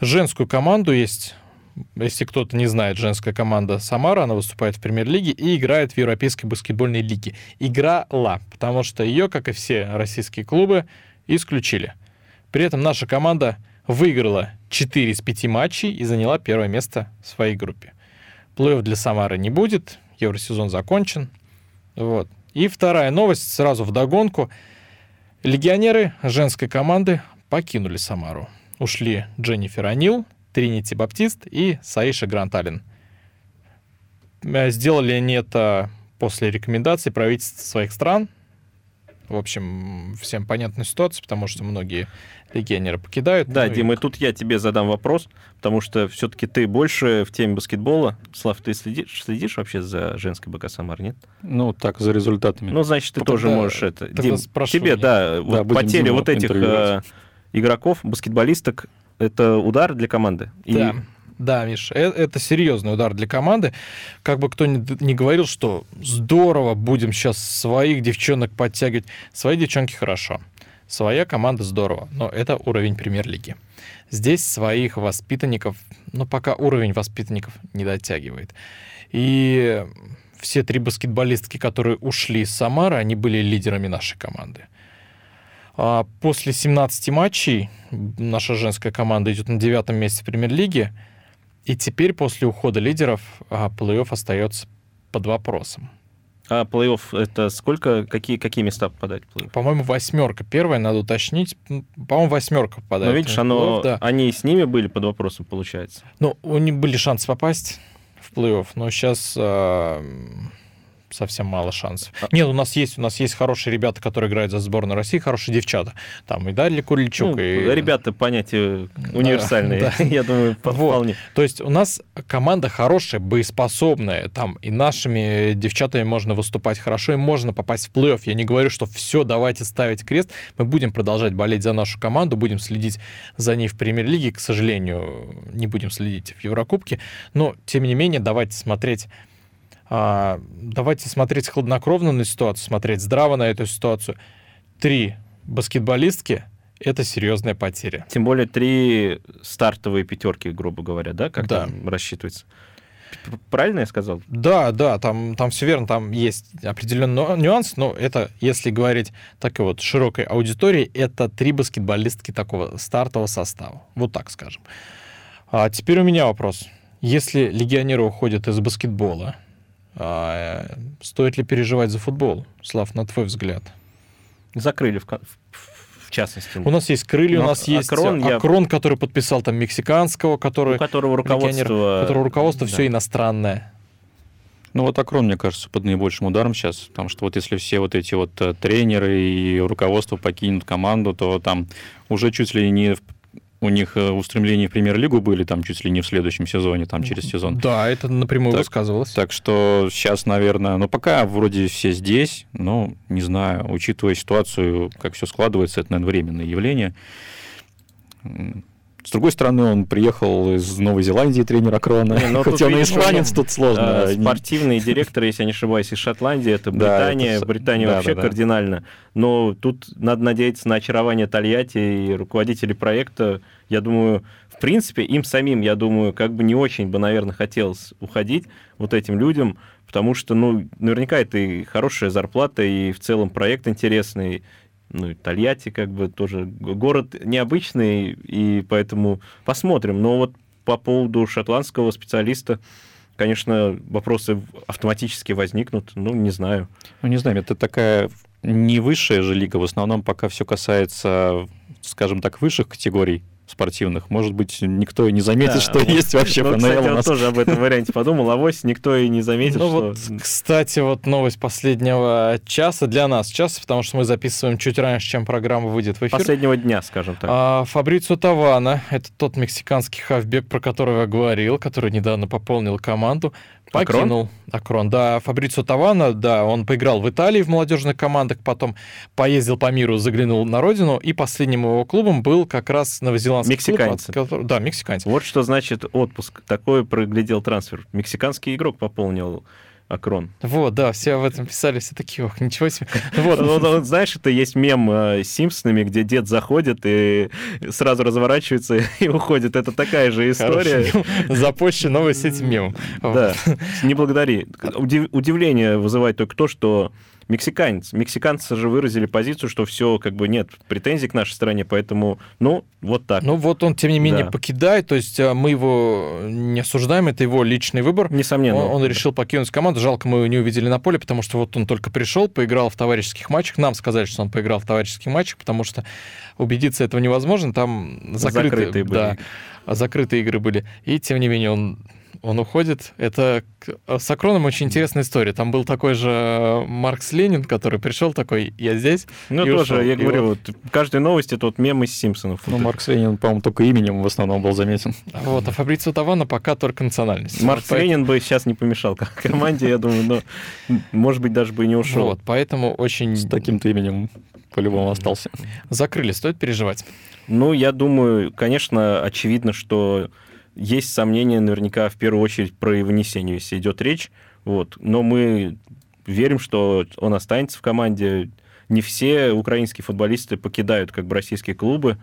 Женскую команду есть, если кто-то не знает, женская команда Самара, она выступает в премьер-лиге и играет в Европейской баскетбольной лиге. Играла, потому что ее, как и все российские клубы, исключили. При этом наша команда выиграла 4 из 5 матчей и заняла первое место в своей группе. Плей-офф для Самары не будет, евросезон закончен. Вот. И вторая новость сразу в догонку. Легионеры женской команды покинули Самару. Ушли Дженнифер Анил, Тринити Баптист и Саиша Гранталин. Э, Сделали они это после рекомендаций правительств своих стран. В общем, всем понятна ситуация, потому что многие легионеры покидают. Да, Ну Дима, и тут я тебе задам вопрос, потому что все-таки ты больше в теме баскетбола. Слав, ты следишь, следишь вообще за женской БК Самар, нет? Ну, так, за результатами. Ну, значит, ты Тогда- тоже можешь это... Дим, тебе, я. да, вот потеря Диму вот этих э, игроков, баскетболисток, это удар для команды. Да, да, Миш, э- это серьезный удар для команды. Как бы кто ни, говорил, что здорово, будем сейчас своих девчонок подтягивать. Свои девчонки хорошо. Своя команда здорово, но это уровень премьер-лиги. Здесь своих воспитанников, ну, пока уровень воспитанников не дотягивает. И все три баскетболистки, которые ушли из Самары, они были лидерами нашей команды. А После 17 матчей наша женская команда идет на девятом месте в премьер-лиге. И теперь после ухода лидеров а, плей-офф остается под вопросом. А плей-офф это сколько, какие, какие места попадать в плей-офф? По-моему, восьмерка. Первая, надо уточнить. По-моему, восьмерка попадает. Но видишь, оно, да. они с ними были под вопросом, получается. Ну, у них были шансы попасть в плей-офф, но сейчас совсем мало шансов. Нет, у нас есть, у нас есть хорошие ребята, которые играют за сборную России, хорошие девчата. Там и Дарья Куличук, Ну, и... Ребята, понятие универсальные, да. я думаю, Вот. вполне. То есть у нас команда хорошая, боеспособная, там и нашими девчатами можно выступать хорошо, и можно попасть в плей-офф. Я не говорю, что все, давайте ставить крест. Мы будем продолжать болеть за нашу команду, будем следить за ней в премьер-лиге. К сожалению, не будем следить в Еврокубке. Но, тем не менее, давайте смотреть а, давайте смотреть хладнокровно на ситуацию, смотреть здраво на эту ситуацию. Три баскетболистки — это серьезная потеря. Тем более три стартовые пятерки, грубо говоря, да, как Да. там рассчитывается. Правильно я сказал? Да, да, там, там все верно, там есть определенный ню- нюанс, но это, если говорить так и вот широкой аудитории, это три баскетболистки такого стартового состава. Вот так скажем. А теперь у меня вопрос. Если легионеры уходят из баскетбола, а, э, стоит ли переживать за футбол? Слав, на твой взгляд. Закрыли в, в- в частности. У нас есть крылья, у Ну, нас есть Акрон я- Акрон, который подписал там мексиканского, который... у которого руководство... у которого руководство да. все иностранное. Ну вот Акрон, мне кажется, под наибольшим ударом сейчас, потому что вот если все вот эти вот э, тренеры и руководство покинут команду, то там уже чуть ли не в- у них э, устремления в премьер-лигу были там чуть ли не в следующем сезоне, там через сезон. Да, это напрямую Так, высказывалось. Так что сейчас, наверное, ну пока вроде все здесь, но не знаю, учитывая ситуацию, как все складывается, это, наверное, временное явление. С другой стороны, он приехал из Новой Зеландии, тренер Акрона. Не, ну, Хоть он и испанец, тут сложно. А, спортивный директор, если я не ошибаюсь, из Шотландии, это Да, Британия. это с- Британия да, вообще да, да. кардинально. Но тут надо надеяться на очарование Тольятти и руководителей проекта. Я думаю, в принципе, им самим, я думаю, как бы не очень бы, наверное, хотелось уходить вот этим людям, потому что, ну, наверняка это и хорошая зарплата, и в целом проект интересный. Ну, Тольятти как бы тоже город необычный, и поэтому посмотрим. Но вот по поводу шотландского специалиста, конечно, вопросы автоматически возникнут, ну, не знаю. Ну, не знаю, это такая не высшая же лига, в основном пока все касается, скажем так, высших категорий спортивных. Может быть, никто и не заметит, да, что вот, есть вообще ну, ФНЛ кстати, у нас. тоже об этом варианте подумал, а вось никто и не заметит, ну, что... Вот, кстати, вот новость последнего часа для нас часа, потому что мы записываем чуть раньше, чем программа выйдет в эфир. Последнего дня, скажем так. А, Фабрицио Тавана, это тот мексиканский хавбек, про которого я говорил, который недавно пополнил команду, Покинул. Акрон, да. Фабрицио Тавана, да, он поиграл в Италии в молодежных командах, потом поездил по миру, заглянул на родину, и последним его клубом был как раз новозеландский Мексиканец. клуб. Да, мексиканец. Вот что значит отпуск. Такой проглядел трансфер. Мексиканский игрок пополнил Акрон. Вот, да, все в этом писали, все такие, ох, ничего себе. Вот. Ну, ну, знаешь, это есть мем э, с Симпсонами, где дед заходит и сразу разворачивается и уходит. Это такая же история. Запущен новость с этим мемом. Да, не благодари. Удивление вызывает только то, что мексиканец. Мексиканцы же выразили позицию, что все, как бы нет претензий к нашей стране, поэтому, ну, вот так. Ну, вот он, тем не менее, да. покидает, то есть а, мы его не осуждаем, это его личный выбор. Несомненно. Он, он решил покинуть команду, жалко, мы его не увидели на поле, потому что вот он только пришел, поиграл в товарищеских матчах, нам сказали, что он поиграл в товарищеских матчах, потому что убедиться этого невозможно, там закрытые, закрытые были. Да, закрытые игры были, и тем не менее он он уходит. Это с Акроном очень интересная история. Там был такой же Маркс Ленин, который пришел такой, я здесь. Ну, тоже, ушел. я и говорю, вот... каждая новость это вот мем из Симпсонов. Ну, Маркс Ленин, по-моему, только именем в основном был заметен. Вот, а Фабрицио Тавана пока только национальность. Маркс вот, Ленин бы сейчас не помешал команде, я думаю, но, может быть, даже бы и не ушел. Вот, поэтому очень... С таким-то именем по-любому остался. Закрыли, стоит переживать? Ну, я думаю, конечно, очевидно, что есть сомнения наверняка в первую очередь про вынесение, если идет речь. Вот. Но мы верим, что он останется в команде. Не все украинские футболисты покидают как бы российские клубы.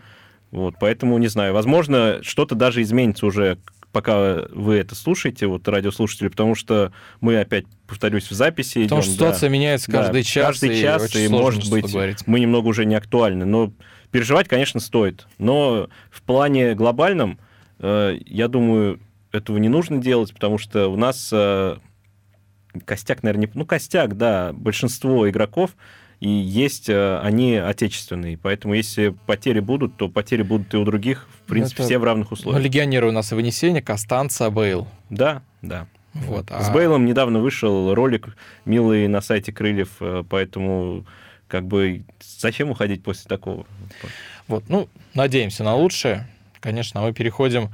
Вот, поэтому, не знаю, возможно, что-то даже изменится уже, пока вы это слушаете, вот радиослушатели, потому что мы опять, повторюсь, в записи Потому идем, что ситуация да, меняется каждый да, час. Каждый час, и, и может быть, говорить. мы немного уже не актуальны. Но переживать, конечно, стоит. Но в плане глобальном я думаю, этого не нужно делать, потому что у нас э, костяк, наверное, не... ну, костяк, да, большинство игроков, и есть э, они отечественные. Поэтому если потери будут, то потери будут и у других, в принципе, Это... все в равных условиях. Ну, легионеры у нас и вынесение, Костанца, Бейл. Да, да. Вот, а... С Бейлом недавно вышел ролик милый на сайте Крыльев, поэтому как бы зачем уходить после такого? Вот, ну, надеемся на лучшее конечно, мы переходим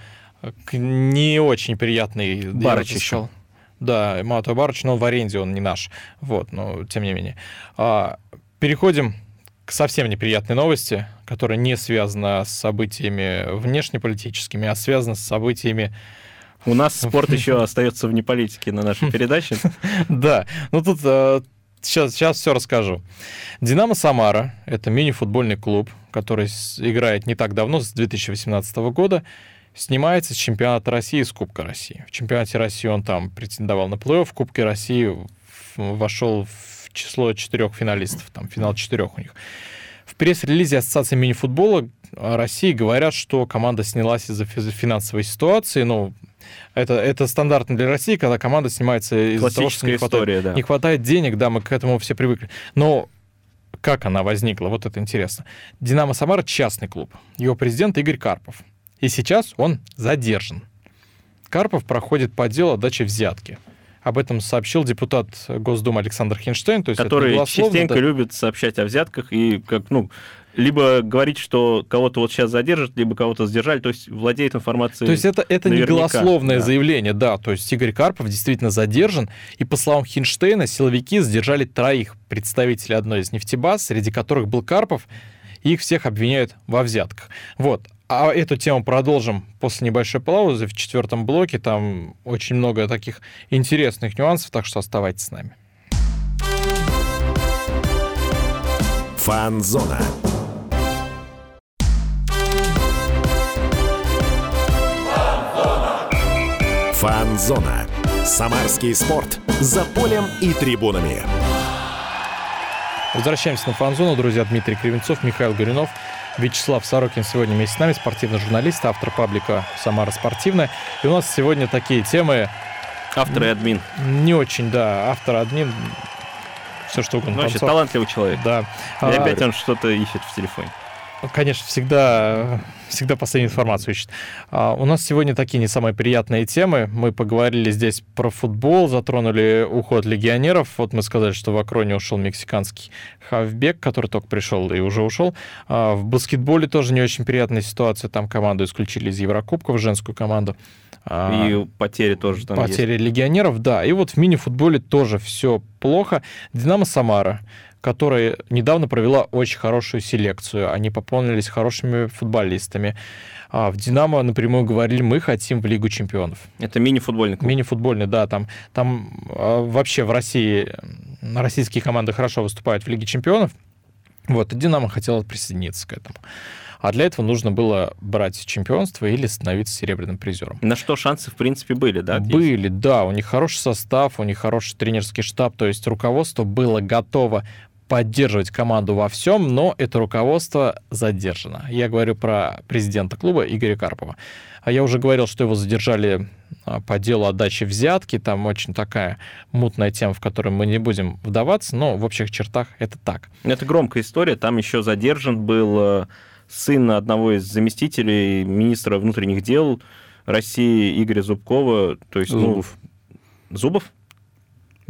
к не очень приятной... Барыч еще. Да, Мато Барыч, но в аренде он не наш. Вот, но тем не менее. А, переходим к совсем неприятной новости, которая не связана с событиями внешнеполитическими, а связана с событиями у нас спорт еще остается вне политики на нашей передаче. Да, ну тут сейчас, сейчас все расскажу. Динамо Самара — это мини-футбольный клуб, который играет не так давно, с 2018 года, снимается с чемпионата России, с Кубка России. В чемпионате России он там претендовал на плей-офф, в Кубке России вошел в число четырех финалистов, там финал четырех у них. В пресс-релизе Ассоциации мини-футбола России говорят, что команда снялась из-за финансовой ситуации, ну, это, это стандартно для России, когда команда снимается из-за того, что не хватает, история, да. не хватает денег, да, мы к этому все привыкли. Но как она возникла, вот это интересно. «Динамо Самара» — частный клуб. Его президент Игорь Карпов. И сейчас он задержан. Карпов проходит по делу о даче взятки. Об этом сообщил депутат Госдумы Александр Хинштейн. То есть который частенько да. любит сообщать о взятках и как, ну, либо говорить, что кого-то вот сейчас задержат, либо кого-то задержали, то есть владеет информацией. То есть это, это не голословное да. заявление, да, то есть Игорь Карпов действительно задержан, и по словам Хинштейна, силовики задержали троих представителей одной из нефтебаз, среди которых был Карпов, и их всех обвиняют во взятках. Вот. А эту тему продолжим после небольшой паузы в четвертом блоке. Там очень много таких интересных нюансов, так что оставайтесь с нами. Фанзона. Фанзона. Самарский спорт. За полем и трибунами. Возвращаемся на фан-зону. Друзья, Дмитрий Кривенцов, Михаил Горюнов, Вячеслав Сорокин сегодня вместе с нами, спортивный журналист, автор паблика «Самара спортивная». И у нас сегодня такие темы... Автор и админ. Не очень, да, автор, админ, все что угодно. Ну, вообще, талантливый человек. Да. И а, опять он что-то ищет в телефоне. Конечно, всегда, всегда последнюю информацию ищет. А, у нас сегодня такие не самые приятные темы. Мы поговорили здесь про футбол, затронули уход легионеров. Вот мы сказали, что в Акроне ушел мексиканский Хавбек, который только пришел и уже ушел. А, в баскетболе тоже не очень приятная ситуация. Там команду исключили из Еврокубков, женскую команду. А, и потери тоже там Потери есть. легионеров, да. И вот в мини-футболе тоже все плохо. Динамо Самара которая недавно провела очень хорошую селекцию. Они пополнились хорошими футболистами. А в «Динамо» напрямую говорили, мы хотим в Лигу чемпионов. Это мини-футбольный клуб? Мини-футбольный, да. Там, там а, вообще в России российские команды хорошо выступают в Лиге чемпионов. Вот, и «Динамо» хотела присоединиться к этому. А для этого нужно было брать чемпионство или становиться серебряным призером. На что шансы, в принципе, были, да? Были, да. У них хороший состав, у них хороший тренерский штаб, то есть руководство было готово поддерживать команду во всем, но это руководство задержано. Я говорю про президента клуба Игоря Карпова. А я уже говорил, что его задержали а, по делу отдачи взятки. Там очень такая мутная тема, в которой мы не будем вдаваться, но в общих чертах это так. Это громкая история. Там еще задержан был э, сын одного из заместителей министра внутренних дел России Игоря Зубкова. То есть, Зубов. Ну, Зубов?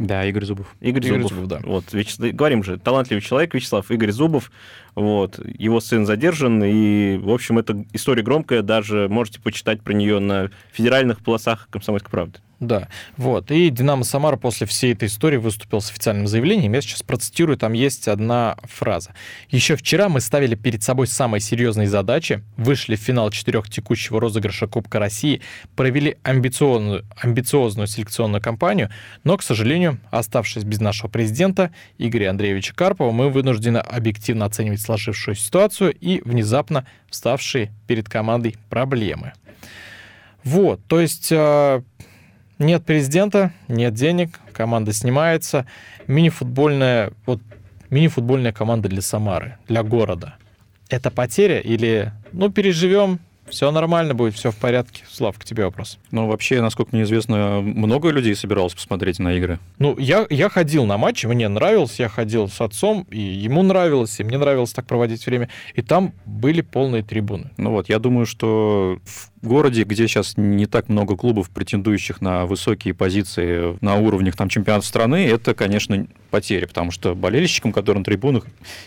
Да, Игорь Зубов. Игорь, Игорь Зубов, Зубов, да. Вот, Вячеслав, говорим же, талантливый человек, Вячеслав Игорь Зубов. Вот, его сын задержан, и, в общем, эта история громкая, даже можете почитать про нее на федеральных полосах «Комсомольской правды». Да, вот. И «Динамо Самара» после всей этой истории выступил с официальным заявлением. Я сейчас процитирую, там есть одна фраза. «Еще вчера мы ставили перед собой самые серьезные задачи, вышли в финал четырех текущего розыгрыша Кубка России, провели амбициозную, амбициозную селекционную кампанию, но, к сожалению, оставшись без нашего президента Игоря Андреевича Карпова, мы вынуждены объективно оценивать сложившуюся ситуацию и внезапно вставшие перед командой проблемы». Вот, то есть а, нет президента, нет денег, команда снимается. Мини-футбольная, вот мини-футбольная команда для Самары, для города. Это потеря или, ну, переживем, все нормально будет, все в порядке. Слав, к тебе вопрос. Ну, вообще, насколько мне известно, много людей собиралось посмотреть на игры. Ну, я, я ходил на матчи, мне нравилось, я ходил с отцом, и ему нравилось, и мне нравилось так проводить время. И там были полные трибуны. Ну вот, я думаю, что в городе, где сейчас не так много клубов, претендующих на высокие позиции на уровнях там, чемпионата страны, это, конечно, потеря, потому что болельщикам, которые на трибунах,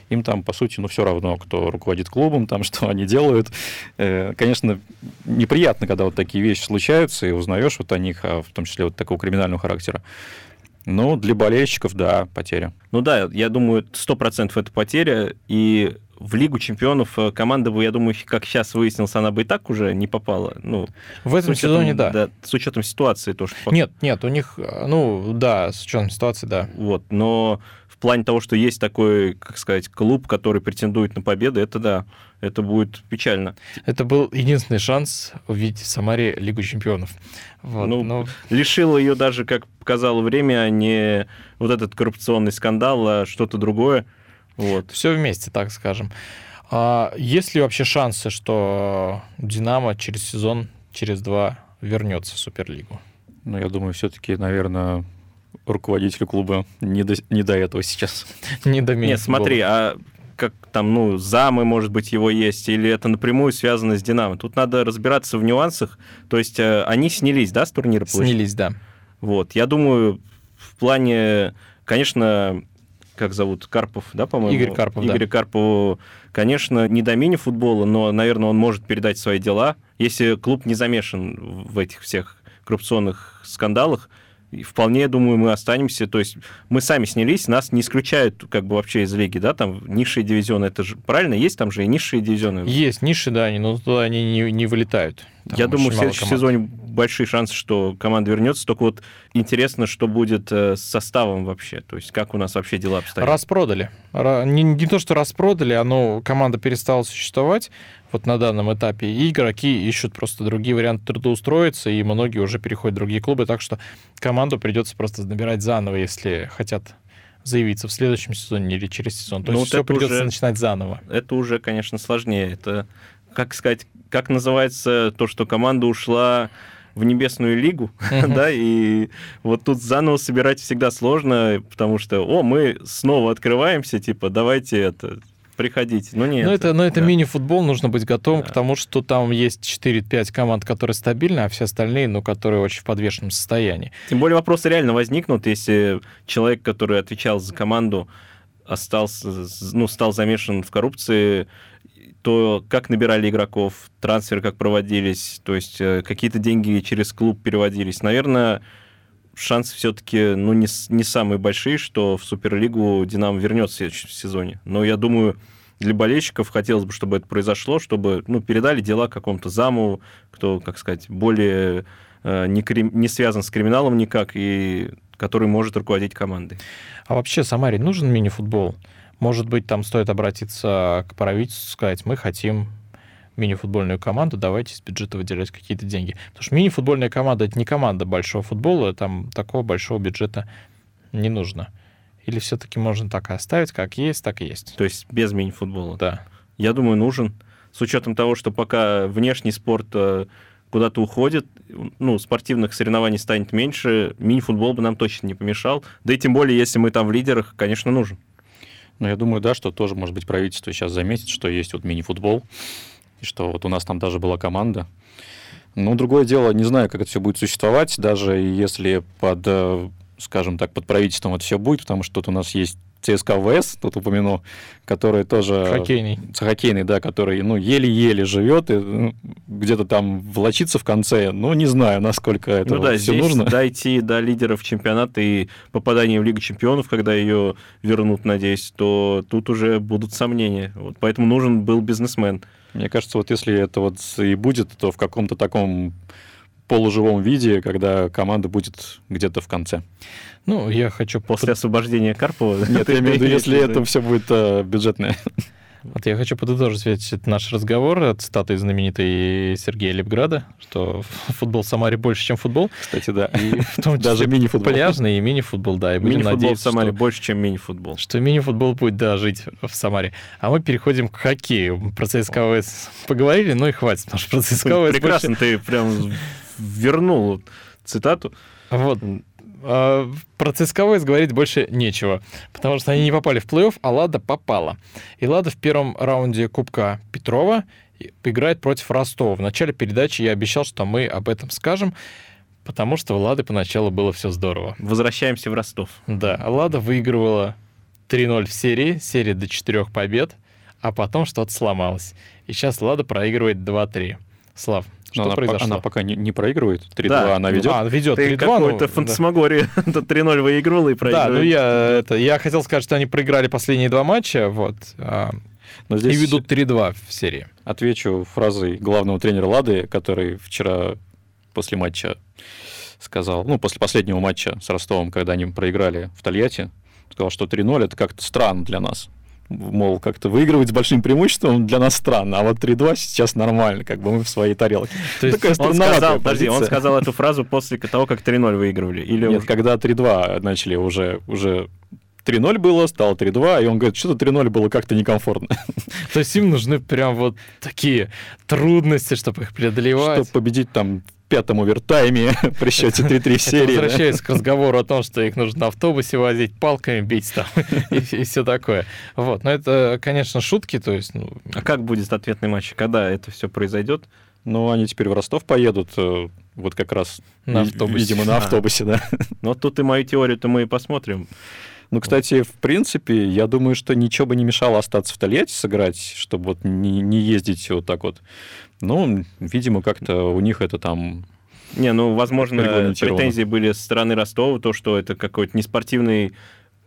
им там, по сути, ну, все равно, кто руководит клубом, там, что они делают. Э, конечно, неприятно, когда вот такие вещи случаются, и узнаешь вот о них, а в том числе вот такого криминального характера. Ну, для болельщиков, да, потеря. Ну да, я думаю, сто процентов это потеря, и в Лигу чемпионов э, команда бы, я думаю, как сейчас выяснилось, она бы и так уже не попала. Ну, в этом учетом, сезоне, да. да. С учетом ситуации тоже. Нет, нет, у них, э, ну, да, с учетом ситуации, да. Вот, но в плане того, что есть такой, как сказать, клуб, который претендует на победу, это да, это будет печально. Это был единственный шанс увидеть в Самаре Лигу чемпионов. Вот, ну, но... лишило ее даже, как показало время, а не вот этот коррупционный скандал, а что-то другое. Вот. Все вместе, так скажем. А есть ли вообще шансы, что Динамо через сезон, через два вернется в Суперлигу? Ну, я думаю, все-таки, наверное, руководителю клуба не до, не до этого сейчас. не до меня. Нет, смотри, а как там, ну, замы, может быть, его есть, или это напрямую связано с Динамо. Тут надо разбираться в нюансах. То есть э, они снялись, да, с турнира? Снялись, да. Вот, я думаю, в плане, конечно, как зовут, Карпов, да, по-моему? Игорь Карпов, Игорь да. Карпову, конечно, не до мини-футбола, но, наверное, он может передать свои дела, если клуб не замешан в этих всех коррупционных скандалах, вполне, я думаю, мы останемся. То есть мы сами снялись, нас не исключают как бы вообще из лиги, да, там низшие дивизионы, это же правильно, есть там же и низшие дивизионы? Есть низшие, да, но туда они не, не вылетают. Там я думаю, в следующем сезоне большие шансы, что команда вернется. Только вот интересно, что будет э, с составом вообще. То есть как у нас вообще дела обстоят. Распродали. Не, не то, что распродали, оно команда перестала существовать вот на данном этапе. И игроки ищут просто другие варианты трудоустроиться, и многие уже переходят в другие клубы. Так что команду придется просто набирать заново, если хотят заявиться в следующем сезоне или через сезон. То Ну, есть вот все придется уже- начинать заново. Это уже, конечно, сложнее. Это, как сказать, как называется то, что команда ушла в небесную лигу, да, и вот тут заново собирать всегда сложно, потому что, о, мы снова открываемся, типа, давайте это, приходите. Ну, нет. Но это, но это да. мини-футбол, нужно быть готовым Да. к тому, что там есть 4-5 команд, которые стабильны, а все остальные, ну, которые очень в подвешенном состоянии. Тем более вопросы реально возникнут, если человек, который отвечал за команду, остался, ну, стал замешан в коррупции, то как набирали игроков, трансферы как проводились, то есть э, какие-то деньги через клуб переводились. Наверное, шансы все-таки ну, не, не самые большие, что в Суперлигу Динамо вернется в следующем сезоне. Но я думаю, для болельщиков хотелось бы, чтобы это произошло, чтобы ну, передали дела какому-то заму, кто, как сказать, более э, не, крим- не связан с криминалом никак, и который может руководить командой. А вообще Самаре нужен мини-футбол? Может быть, там стоит обратиться к правительству, сказать, мы хотим мини-футбольную команду, давайте из бюджета выделять какие-то деньги. Потому что мини-футбольная команда — это не команда большого футбола, там такого большого бюджета не нужно. Или все-таки можно так и оставить, как есть, так и есть. То есть без мини-футбола. Да. Я думаю, нужен. С учетом того, что пока внешний спорт э, куда-то уходит, ну, спортивных соревнований станет меньше, мини-футбол бы нам точно не помешал. Да и тем более, если мы там в лидерах, конечно, нужен. Ну, я думаю, да, что тоже, может быть, правительство сейчас заметит, что есть вот мини-футбол, и что вот у нас там даже была команда. Ну, другое дело, не знаю, как это все будет существовать, даже если под, э, скажем так, под правительством это все будет, потому что тут у нас есть ЦСКА ВС, тут упомяну, который тоже... Хоккейный. хоккейный, да, который, ну, еле-еле живет и ну, где-то там влочится в конце. Ну, не знаю, насколько это ну да, все здесь нужно. дойти до лидеров чемпионата и попадания в Лигу чемпионов, когда ее вернут, надеюсь, то тут уже будут сомнения. Вот поэтому нужен был бизнесмен. Мне кажется, вот если это вот и будет, то в каком-то таком полуживом виде, когда команда будет где-то в конце. Ну, я хочу... После освобождения Карпова. Нет, я имею в виду, если в это все будет э, бюджетное. Вот я хочу подытожить этот наш разговор, цитаты знаменитой Сергея Лепграда, что футбол в Самаре больше, чем футбол. Кстати, да. И в том числе Даже мини-футбол. пляжный и мини-футбол, да. И будем Мини-футбол в надеяться, Самаре что, больше, чем мини-футбол. что мини-футбол будет, да, жить в Самаре. А мы переходим к хоккею. Про ЦСКА поговорили, ну и хватит, потому что про ЦСКА Прекрасно, ты прям вернул цитату. Вот. А, Про ЦСКА ВС говорить больше нечего, потому что они не попали в плей-офф, а Лада попала. И Лада в первом раунде Кубка Петрова играет против Ростова. В начале передачи я обещал, что мы об этом скажем, потому что у Лады поначалу было все здорово. Возвращаемся в Ростов. Да, Лада выигрывала 3-0 в серии, серия до 4 побед, а потом что-то сломалось. И сейчас Лада проигрывает 2-3. Слав, что она, произошло? она пока не, не проигрывает. 3-2 Да. она ведет. А, ведет Ты 3-2. ну, какой-то да. фантасмагория. Тут 3-0 выигрывал и Да, проигрывает. ну я, это, я хотел сказать, что они проиграли последние два матча, вот, а, Но и здесь ведут 3-2 в серии. отвечу фразой главного тренера Лады, который вчера после матча сказал, ну, после последнего матча с Ростовом, когда они проиграли в Тольятти, сказал, что 3-0 это как-то странно для нас. Мол, как-то выигрывать с большим преимуществом для нас странно, а вот 3-2 сейчас нормально, как бы мы в своей тарелке. То есть Такая Он сказал, подожди, он сказал эту фразу после того, как 3-0 выигрывали. Или Нет, уже- когда 3-2 начали уже, уже 3-0 было, стало 3-2, и он говорит, что-то 3-0 было как-то некомфортно. То есть им нужны прям вот такие трудности, чтобы их преодолевать. Чтобы победить там пятом овертайме при счете 3-3 в Это серии. возвращаясь к разговору о том, что их нужно на автобусе возить, палками бить там и, все такое. Вот, но это, конечно, шутки, то есть, ну, А как будет ответный матч? Когда это все произойдет? Ну, они теперь в Ростов поедут, э, вот как раз, На автобусе. видимо, на А. автобусе, да. Вот тут и мою теорию-то мы и посмотрим. Ну, кстати, в принципе, я думаю, что ничего бы не мешало остаться в Тольятти сыграть, чтобы вот не, не ездить вот так вот. Ну, видимо, как-то у них это там... Не, ну, возможно, претензии были со стороны Ростова, то, что это какой-то неспортивный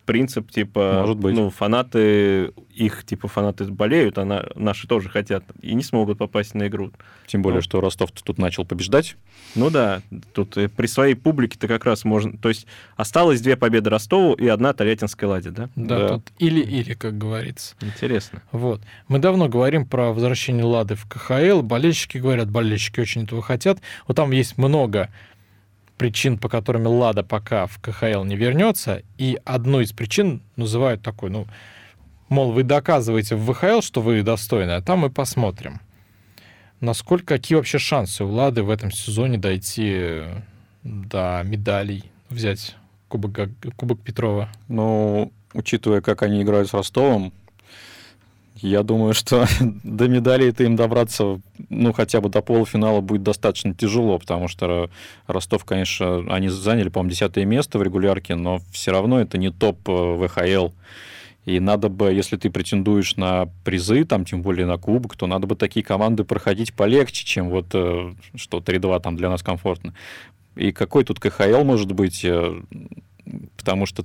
принцип, типа, Может быть. ну, фанаты, их, типа, фанаты болеют, а на- наши тоже хотят, и не смогут попасть на игру. Тем более, Ну. что Ростов тут начал побеждать. Ну да, тут э, при своей публике-то как раз можно... То есть осталось две победы Ростову и одна Тольяттинской ладе, да? да, Да. тут или-или, как говорится. Интересно. Вот. Мы давно говорим про возвращение Лады в КХЛ. Болельщики говорят, болельщики очень этого хотят. Вот там есть много причин, по которым Лада пока в КХЛ не вернется, и одну из причин называют такой, ну, мол, вы доказываете в ВХЛ, что вы достойны, а там мы посмотрим. Насколько, какие вообще шансы у Лады в этом сезоне дойти до медалей, взять Кубок, Кубок Петрова? Ну, учитывая, как они играют с Ростовом, я думаю, что до медалей это им добраться, ну, хотя бы до полуфинала будет достаточно тяжело, потому что Ростов, конечно, они заняли, по-моему, десятое место в регулярке, но все равно это не топ э, ВХЛ. И надо бы, если ты претендуешь на призы, там, тем более на кубок, то надо бы такие команды проходить полегче, чем вот э, что 3-2 там для нас комфортно. И какой тут КХЛ может быть? Э, потому что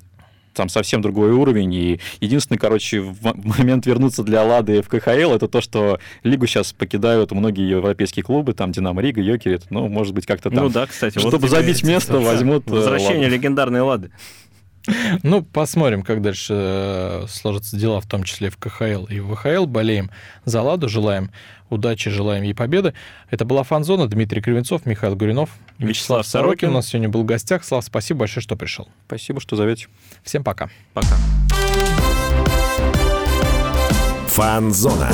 там совсем другой уровень. И единственный, короче, момент вернуться для Лады в КХЛ, это то, что лигу сейчас покидают многие европейские клубы, там Динамо Рига, Йокерит, ну, может быть, как-то там. Ну да, кстати. Чтобы вот забить место, возьмут... Э, возвращение Ладу. легендарной Лады. Ну, посмотрим, как дальше э, сложатся дела, в том числе в КХЛ и в ВХЛ. Болеем за Ладу, желаем удачи, желаем ей победы. Это была Фанзона, Дмитрий Кривенцов, Михаил Гуринов, Вячеслав, Вячеслав Сорокин. У нас сегодня был в гостях. Слав, спасибо большое, что пришел. Спасибо, что зовете. Всем пока. Пока. Фанзона.